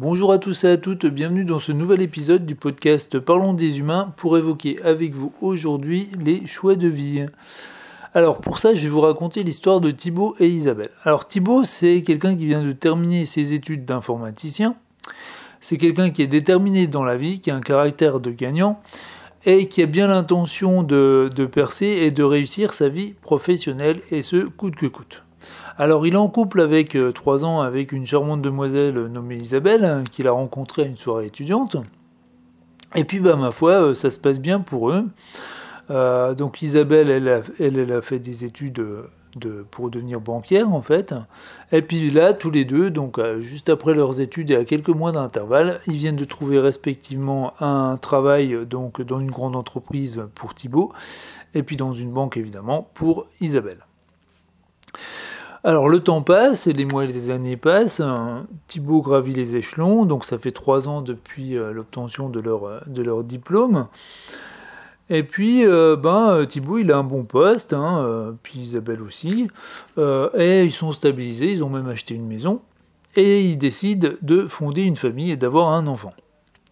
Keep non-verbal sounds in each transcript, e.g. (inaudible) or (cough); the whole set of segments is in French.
Bonjour à tous et à toutes, bienvenue dans ce nouvel épisode du podcast Parlons des humains pour évoquer avec vous aujourd'hui les choix de vie. Alors pour ça, je vais vous raconter l'histoire de Thibaut et Isabelle. Alors Thibaut, c'est quelqu'un qui vient de terminer ses études d'informaticien. C'est quelqu'un qui est déterminé dans la vie, qui a un caractère de gagnant et qui a bien l'intention de, de percer et de réussir sa vie professionnelle et ce coûte que coûte. Alors il est en couple avec euh, trois ans avec une charmante demoiselle nommée Isabelle, qu'il a rencontrée à une soirée étudiante. Et puis bah ma foi, euh, ça se passe bien pour eux. Euh, donc Isabelle, elle a, elle, fait des études de, pour devenir banquière en fait. Et puis là, tous les deux, donc juste après leurs études et à quelques mois d'intervalle, ils viennent de trouver respectivement un travail donc dans une grande entreprise pour Thibault, et puis dans une banque évidemment pour Isabelle. Alors le temps passe, et les mois et les années passent, Thibaut gravit les échelons, donc ça fait trois ans depuis euh, l'obtention de leur, euh, de leur diplôme. Et puis, euh, ben, Thibaut, il a un bon poste, hein, puis Isabelle aussi, et ils sont stabilisés, ils ont même acheté une maison, et ils décident de fonder une famille et d'avoir un enfant.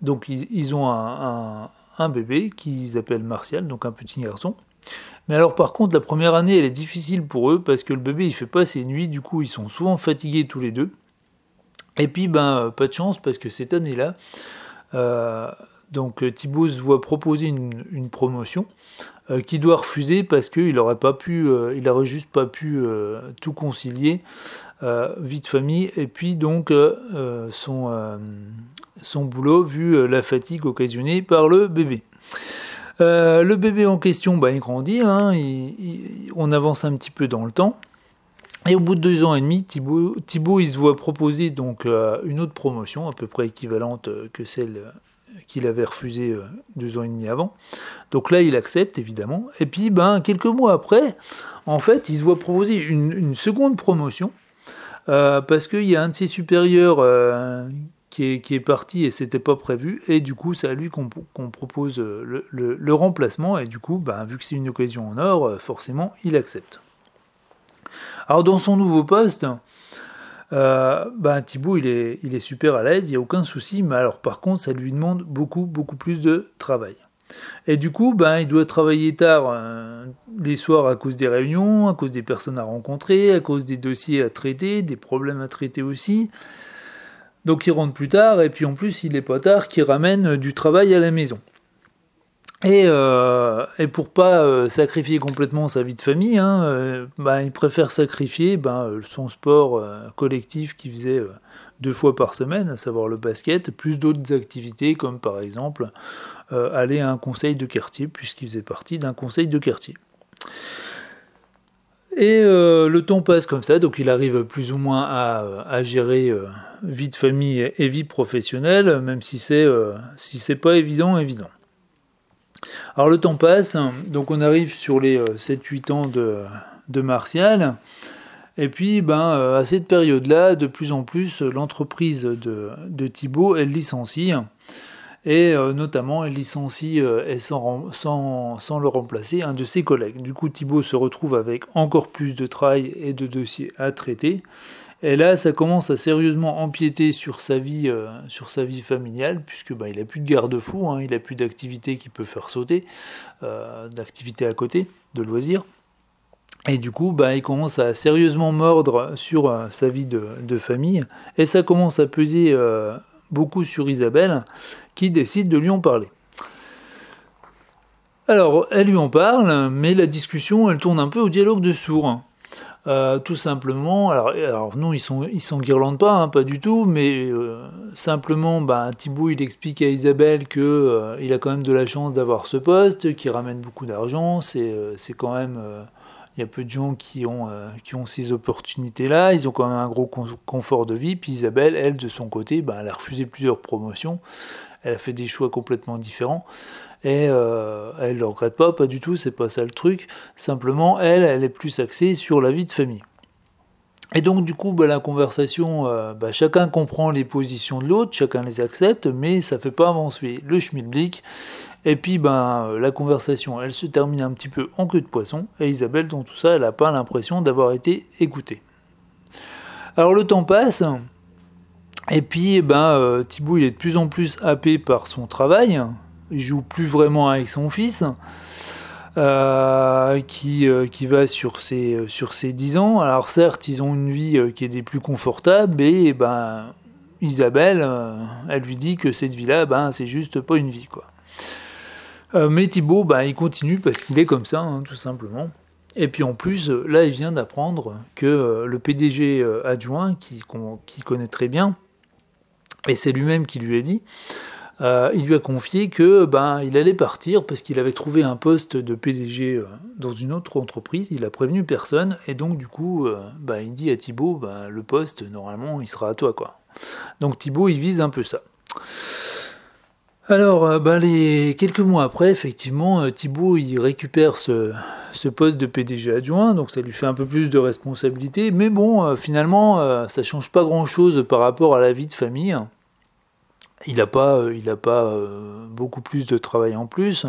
Donc ils, ont un bébé qu'ils appellent Martial, donc un petit garçon. Mais alors par contre, la première année, elle est difficile pour eux parce que le bébé, il fait pas ses nuits, du coup, ils sont souvent fatigués tous les deux. Et puis, ben, euh, pas de chance parce que cette année-là, euh, donc Thibaut se voit proposer une, promotion euh, qu'il doit refuser parce qu'il n'aurait pas pu, il aurait juste pas pu tout concilier, vie de famille et puis donc son boulot vu la fatigue occasionnée par le bébé. Euh, le bébé en question, bah, il grandit, hein, on avance un petit peu dans le temps. Et au bout de deux ans et demi, Thibaut, se voit proposer donc euh, une autre promotion, à peu près équivalente euh, que celle qu'il avait refusée deux ans et demi avant. Donc là, il accepte évidemment. Et puis, ben, quelques mois après, en fait, il se voit proposer une, seconde promotion parce qu'il y a un de ses supérieurs qui est, parti et c'était pas prévu. Et du coup, c'est à lui qu'on propose euh, le, remplacement. Et du coup, bah, vu que c'est une occasion en or, euh, forcément, il accepte. Alors, dans son nouveau poste, euh, bah, Thibaut, il est, il est super à l'aise, il n'y a aucun souci. Mais alors, par contre, ça lui demande beaucoup, beaucoup plus de travail. Et du coup, ben, il doit travailler tard euh, les soirs à cause des réunions, à cause des personnes à rencontrer, à cause des dossiers à traiter, des problèmes à traiter aussi. Donc il rentre plus tard, et puis en plus il est pas tard qu'il ramène du travail à la maison. Et, euh, et pour pas euh, sacrifier complètement sa vie de famille, hein, euh, bah, il préfère sacrifier bah, son sport collectif qu'il faisait deux fois par semaine, à savoir le basket, plus d'autres activités comme par exemple aller à un conseil de quartier, puisqu'il faisait partie d'un conseil de quartier. Et le temps passe comme ça, donc il arrive plus ou moins à, gérer vie de famille et vie professionnelle, même si c'est euh, si pas évident, évident. Alors le temps passe, donc on arrive sur les 7-8 euh, ans de, de Martial, et puis ben, euh, à cette période-là, de plus en plus, l'entreprise de, de Thibault, elle licencie, et notamment elle licencie et sans, le remplacer un de ses collègues. Du coup Thibault se retrouve avec encore plus de travail et de dossiers à traiter, et là, ça commence à sérieusement empiéter sur sa vie, euh, sur sa vie familiale, puisque bah, il n'a plus de garde-fou, hein, il n'a plus d'activité qui peut faire sauter, euh, d'activité à côté, de loisirs. Et du coup, bah, il commence à sérieusement mordre sur euh, sa vie de, famille, et ça commence à peser beaucoup sur Isabelle, qui décide de lui en parler. Alors, elle lui en parle, mais la discussion, elle tourne un peu au dialogue de sourds. Euh, tout simplement, alors, alors non, ils sont ils s'enguirlandent pas, hein, pas du tout, mais euh, simplement, bah, il explique à Isabelle que euh, il a quand même de la chance d'avoir ce poste, qui ramène beaucoup d'argent, c'est c'est quand même il y a peu de gens qui ont, qui ont ces opportunités-là, ils ont quand même un gros confort de vie. Puis Isabelle, elle, de son côté, bah, elle a refusé plusieurs promotions, elle a fait des choix complètement différents. Et euh, elle ne le regrette pas, pas du tout, c'est pas ça le truc. Simplement, elle, elle est plus axée sur la vie de famille. Et donc, du coup, bah, la conversation, euh, bah, chacun comprend les positions de l'autre, chacun les accepte, mais ça fait pas avancer le schmilblick. Et puis, ben, la conversation, elle se termine un petit peu en queue de poisson. Et Isabelle, dans tout ça, elle n'a pas l'impression d'avoir été écoutée. Alors, le temps passe. Et puis, eh ben, Thibaut, il est de plus en plus happé par son travail. Il joue plus vraiment avec son fils. Qui, qui va sur ses, sur ses 10 ans. Alors certes, ils ont une vie qui est des plus confortables, mais eh ben, Isabelle, elle lui dit que cette vie-là, ben, c'est juste pas une vie. quoi. mais Thibaut, ben, il continue parce qu'il est comme ça, hein, tout simplement. Et puis en plus, là, il vient d'apprendre que euh, le PDG euh, adjoint, qui, connaît très bien, et c'est lui-même qui lui a dit, euh, il lui a confié que ben il allait partir parce qu'il avait trouvé un poste de PDG dans une autre entreprise. Il a prévenu personne et donc du coup, ben, il dit à Thibaut, ben, le poste normalement il sera à toi quoi. Donc Thibaut il vise un peu ça. Alors, euh, bah, les... quelques mois après, effectivement, euh, Thibault il récupère ce, poste de PDG adjoint, donc ça lui fait un peu plus de responsabilité, mais bon, euh, finalement, ça change pas grand-chose par rapport à la vie de famille. Il n'a pas, il pas beaucoup plus de travail en plus,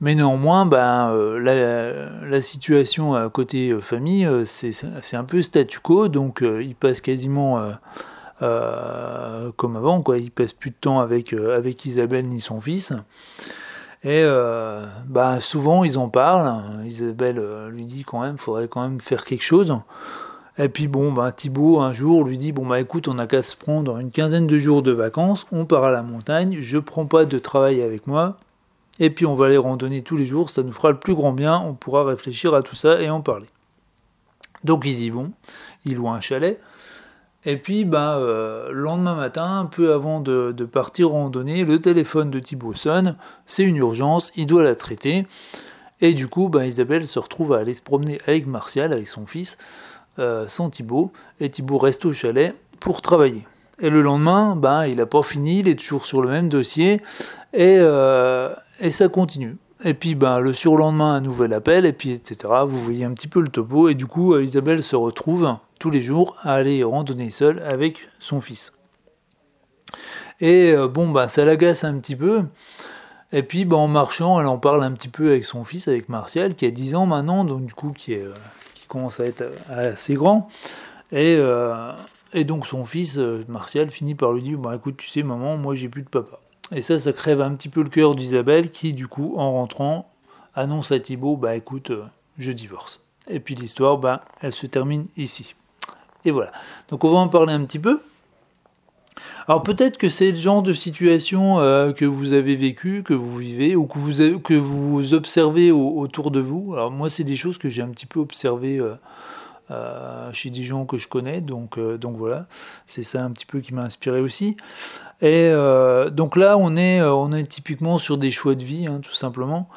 mais néanmoins, ben, la, situation à côté famille, c'est un peu statu quo, donc il passe quasiment euh, comme avant, quoi. Il passe plus de temps avec, euh, avec Isabelle ni son fils. Et euh, bah, souvent ils en parlent. Isabelle lui dit quand même, faudrait quand même faire quelque chose. Et puis bon, bah, Thibaut un jour lui dit bon bah écoute, on n'a qu'à se prendre une quinzaine de jours de vacances, on part à la montagne, je prends pas de travail avec moi, et puis on va aller randonner tous les jours, ça nous fera le plus grand bien, on pourra réfléchir à tout ça et en parler. Donc ils y vont, ils louent un chalet. Et puis, bah, euh, le lendemain matin, peu avant de, partir randonner, le téléphone de Thibaut sonne, c'est une urgence, il doit la traiter. Et du coup, bah, Isabelle se retrouve à aller se promener avec Martial, avec son fils, euh, sans Thibaut, et Thibaut reste au chalet pour travailler. Et le lendemain, bah, il n'a pas fini, il est toujours sur le même dossier, et, euh, et ça continue. Et puis ben, le surlendemain, un nouvel appel, et puis etc. Vous voyez un petit peu le topo. Et du coup, Isabelle se retrouve tous les jours à aller randonner seule avec son fils. Et euh, bon, bah, ça l'agace un petit peu. Et puis bah, en marchant, elle en parle un petit peu avec son fils, avec Martial, qui a 10 ans maintenant, donc du coup qui, est, euh, commence à être euh, assez grand. Et, et donc son fils, Martial, finit par lui dire, bah écoute, tu sais maman, moi j'ai plus de papa. Et ça, ça crève un petit peu le cœur d'Isabelle, qui du coup, en rentrant, annonce à Thibaut, bah écoute, je divorce. Et puis l'histoire, bah, elle se termine ici. Et voilà. Donc on va en parler un petit peu. Alors peut-être que c'est le genre de situation euh, que vous avez vécu, que vous vivez, ou que vous, observez autour de vous. Alors moi, c'est des choses que j'ai un petit peu observées euh, euh, chez des gens que je connais, donc, voilà, c'est ça un petit peu qui m'a inspiré aussi. Et donc là, on est, on est typiquement sur des choix de vie, hein, tout simplement.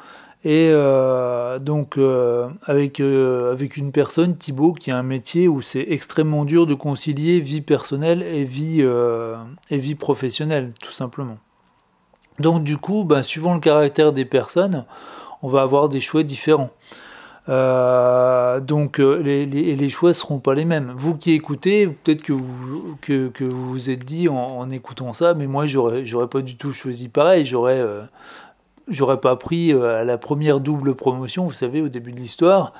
Et euh, donc euh, avec, euh, avec une personne, Thibaut, qui a un métier où c'est extrêmement dur de concilier vie personnelle et vie, et vie professionnelle, tout simplement. Donc du coup, ben, suivant le caractère des personnes, on va avoir des choix différents. donc les, les, les, choix seront pas les mêmes. Vous qui écoutez, peut-être que vous, que, que vous vous êtes dit en, en écoutant ça, mais moi j'aurais pas du tout choisi pareil. J'aurais j'aurais pas pris euh, à la première double promotion, vous savez, au début de l'histoire,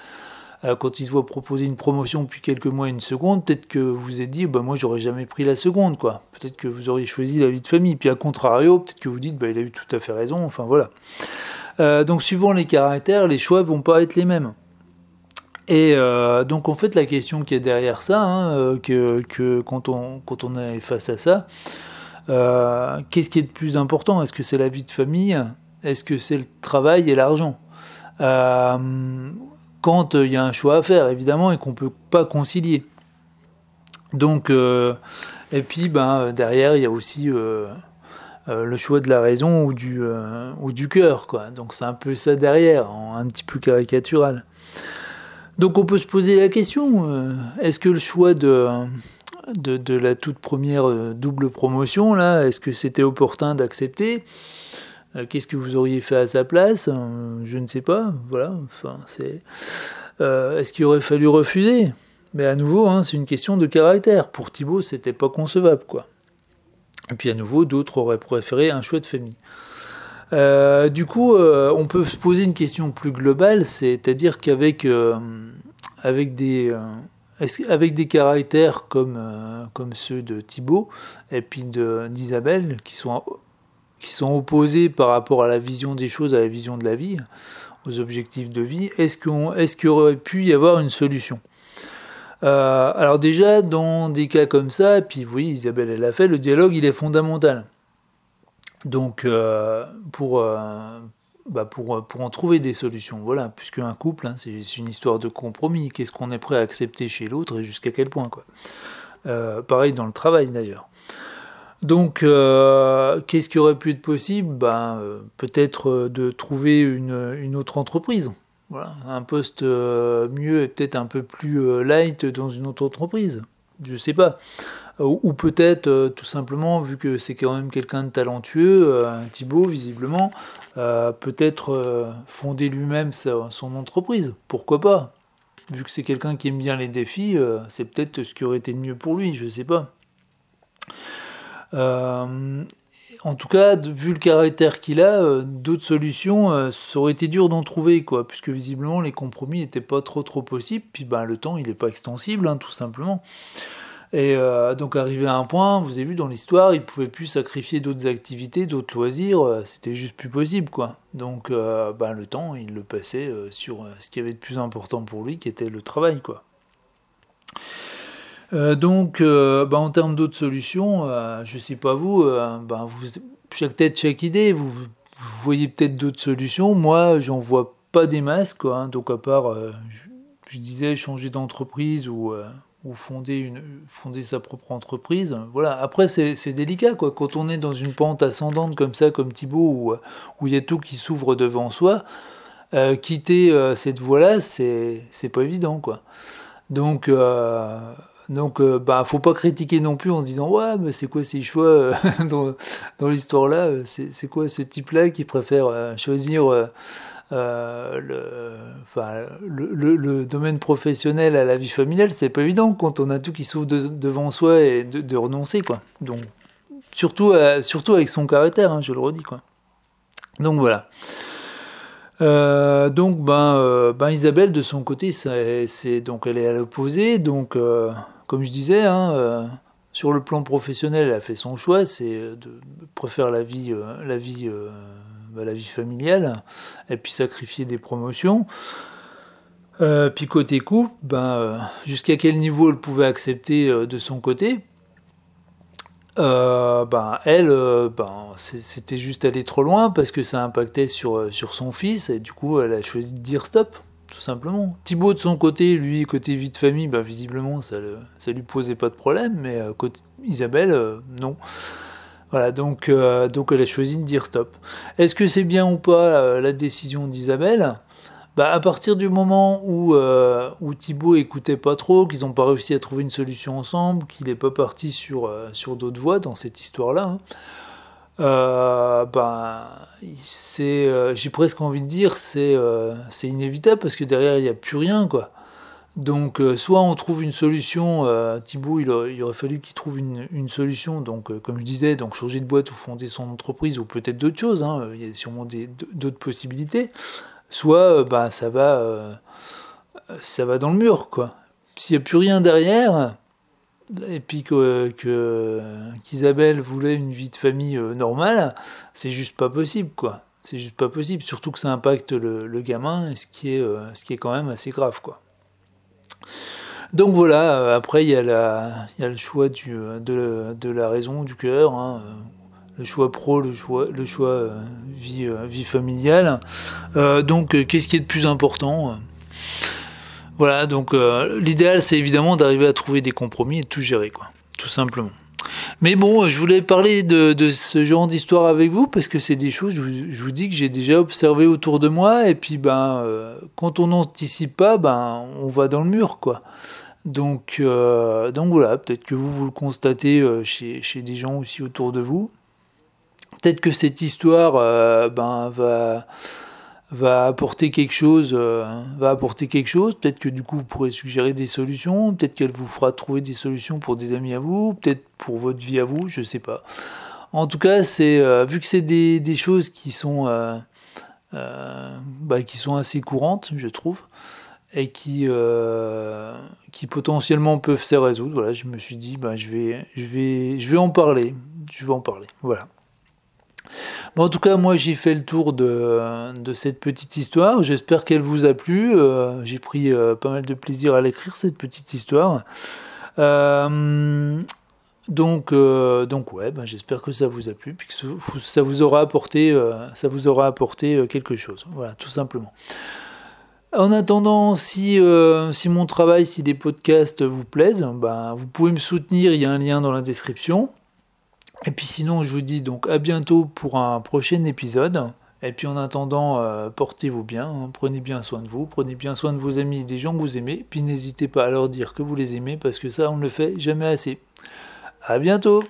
euh, quand il se voit proposer une promotion depuis quelques mois une seconde, peut-être que vous êtes dit, bah, moi j'aurais jamais pris la seconde, quoi. Peut-être que vous auriez choisi la vie de famille. Puis à contrario, peut-être que vous dites, bah, il a eu tout à fait raison, enfin voilà. Euh, donc suivant les caractères, les choix vont pas être les mêmes. Et donc en fait la question qui est derrière ça, hein, que, quand, on, quand on est face à ça, qu'est-ce qui est le plus important? Est-ce que c'est la vie de famille? Est-ce que c'est le travail et l'argent? Euh, Quand il y a un choix à faire, évidemment, et qu'on ne peut pas concilier. Donc, euh, et puis, ben, derrière, il y a aussi euh, le choix de la raison ou du, ou cœur. Quoi. Donc, c'est un peu ça derrière, un petit peu caricatural. Donc, on peut se poser la question est-ce que le choix de, de, la toute première double promotion, là, est-ce que c'était opportun d'accepter? euh, qu'est-ce que vous auriez fait à sa place euh, Je ne sais pas. Voilà. Enfin, c'est. Euh, est-ce qu'il aurait fallu refuser? Mais à nouveau, hein, c'est une question de caractère. Pour Thibaut, c'était pas concevable, quoi. Et puis à nouveau, d'autres auraient préféré un choix de famille. du coup, on peut se poser une question plus globale, c'est-à-dire qu'avec avec des, avec des caractères comme, comme ceux de Thibaut et puis d'Isabelle, qui sont, qui sont opposés par rapport à la vision des choses, à la vision de la vie, aux objectifs de vie, est-ce qu'il aurait pu y avoir une solution? Alors déjà, dans des cas comme ça, et puis oui, Isabelle elle l'a fait, le dialogue il est fondamental. Donc pour, bah, pour, pour en trouver des solutions. Voilà, puisque un couple, hein, c'est une histoire de compromis. Qu'est-ce qu'on est prêt à accepter chez l'autre et jusqu'à quel point, quoi? Euh, pareil dans le travail d'ailleurs. Donc, euh, qu'est-ce qui aurait pu être possible? Ben, euh, Peut-être de trouver une, autre entreprise. Voilà, un poste mieux et peut-être un peu plus light dans une autre entreprise. Je sais pas. Ou peut-être tout simplement, vu que c'est quand même quelqu'un de talentueux, Thibaut visiblement, euh, peut-être euh, fonder lui-même son entreprise. Pourquoi pas? Vu que c'est quelqu'un qui aime bien les défis, euh, c'est peut-être ce qui aurait été le mieux pour lui, je ne sais pas. En tout cas, vu le caractère qu'il a, d'autres solutions, ça aurait été dur d'en trouver, quoi, puisque visiblement les compromis n'étaient pas trop trop possibles, puis ben, le temps il n'est pas extensible, hein, tout simplement. Et euh, donc arrivé à un point, vous avez vu dans l'histoire, il pouvait plus sacrifier d'autres activités, d'autres loisirs, euh, c'était juste plus possible quoi. Donc euh, bah, le temps, il le passait sur ce qui avait de plus important pour lui, qui était le travail quoi. Donc bah, en termes d'autres solutions, je sais pas vous, bah, vous, chaque tête, chaque idée, vous, voyez peut-être d'autres solutions. Moi, j'en vois pas des masques quoi. Hein. donc à part, je disais changer d'entreprise ou ou fonder, une, fonder sa propre entreprise. Voilà. Après, c'est délicat, quoi. Quand on est dans une pente ascendante comme ça, comme Thibaut, où, il y a tout qui s'ouvre devant soi, euh, quitter euh, cette voie-là, c'est pas évident, quoi. Donc, euh, donc bah, faut pas critiquer non plus en se disant ouais, mais c'est quoi ces choix (laughs) dans, dans l'histoire là C'est quoi ce type-là qui préfère choisir euh, le, enfin, le, domaine professionnel à la vie familiale, c'est pas évident quand on a tout qui s'ouvre devant soi et de, renoncer, quoi. Donc, surtout, euh, avec son caractère, hein, je le redis, quoi. Donc voilà. Euh, donc ben, ben, Isabelle de son côté, c'est donc elle est à l'opposé. Donc comme je disais, hein, sur le plan professionnel, elle a fait son choix, c'est de préférer la vie, vie bah, la vie familiale, et puis sacrifier des promotions. Euh, puis côté couple, ben, euh, jusqu'à quel niveau elle pouvait accepter euh, de son côté? Ben, Elle, ben, c'était juste aller trop loin parce que ça impactait sur, sur son fils, et du coup elle a choisi de dire stop, tout simplement. Thibaut de son côté, lui, côté vie de famille, ben, visiblement ça, ça lui posait pas de problème, mais côté Isabelle, non. Voilà, donc, euh, donc elle a choisi de dire stop. Est-ce que c'est bien ou pas euh, la décision d'Isabelle? Bah, À partir du moment où, euh, où Thibaut écoutait pas trop, qu'ils n'ont pas réussi à trouver une solution ensemble, qu'il n'est pas parti sur, sur d'autres voies dans cette histoire-là, hein, bah, j'ai presque envie de dire c'est c'est inévitable parce que derrière il n'y a plus rien quoi. Donc, euh, soit on trouve une solution, euh, Thibault, il, aurait fallu qu'il trouve une, solution, donc euh, comme je disais, donc changer de boîte ou fonder son entreprise, ou peut-être d'autres choses, hein, il y a sûrement d'autres possibilités, soit bah, ça, va, ça va dans le mur, quoi. S'il n'y a plus rien derrière, et puis qu'Isabelle voulait une vie de famille normale, c'est juste pas possible, quoi. C'est juste pas possible, surtout que ça impacte le, gamin, ce qui, est, ce qui est quand même assez grave, quoi. Donc voilà, euh, après il y, a le choix euh, de, la raison, du cœur, hein, euh, le choix pro, le choix, le choix vie, vie familiale. donc qu'est-ce qui est de plus important? Voilà, donc l'idéal c'est évidemment d'arriver à trouver des compromis et tout gérer, quoi, tout simplement. Mais bon, je voulais parler de, ce genre d'histoire avec vous parce que c'est des choses, je vous, dis que j'ai déjà observé autour de moi et puis ben, quand on n'anticipe pas, ben, on va dans le mur, quoi. Donc, euh, donc voilà, peut-être que vous, vous le constatez euh, chez, chez, des gens aussi autour de vous. Peut-être que cette histoire euh, ben, va, va apporter quelque chose, va apporter quelque chose. Peut-être que du coup vous pourrez suggérer des solutions. Peut-être qu'elle vous fera trouver des solutions pour des amis à vous, peut-être pour votre vie à vous, je sais pas. En tout cas, c'est vu que c'est des, des, choses qui sont bah, qui sont assez courantes, je trouve. et qui, euh, qui potentiellement peuvent se résoudre. Voilà, je me suis dit, ben, je, vais, je, vais, je vais en parler. Je vais en parler. Voilà. En tout cas, moi j'ai fait le tour de, cette petite histoire. J'espère qu'elle vous a plu. Euh, j'ai pris euh, pas mal de plaisir à l'écrire, cette petite histoire. donc, donc ouais, ben, j'espère que ça vous a plu, puis que ça vous aura apporté, ça vous aura apporté quelque chose. Voilà, tout simplement. En attendant, si, euh, si mon travail, si les podcasts vous plaisent, ben, vous pouvez me soutenir, il y a un lien dans la description. Et puis sinon, je vous dis donc à bientôt pour un prochain épisode. Et puis en attendant, euh, portez-vous bien, hein. prenez bien soin de vous, prenez bien soin de vos amis, des gens que vous aimez, puis n'hésitez pas à leur dire que vous les aimez, parce que ça, on ne le fait jamais assez. À bientôt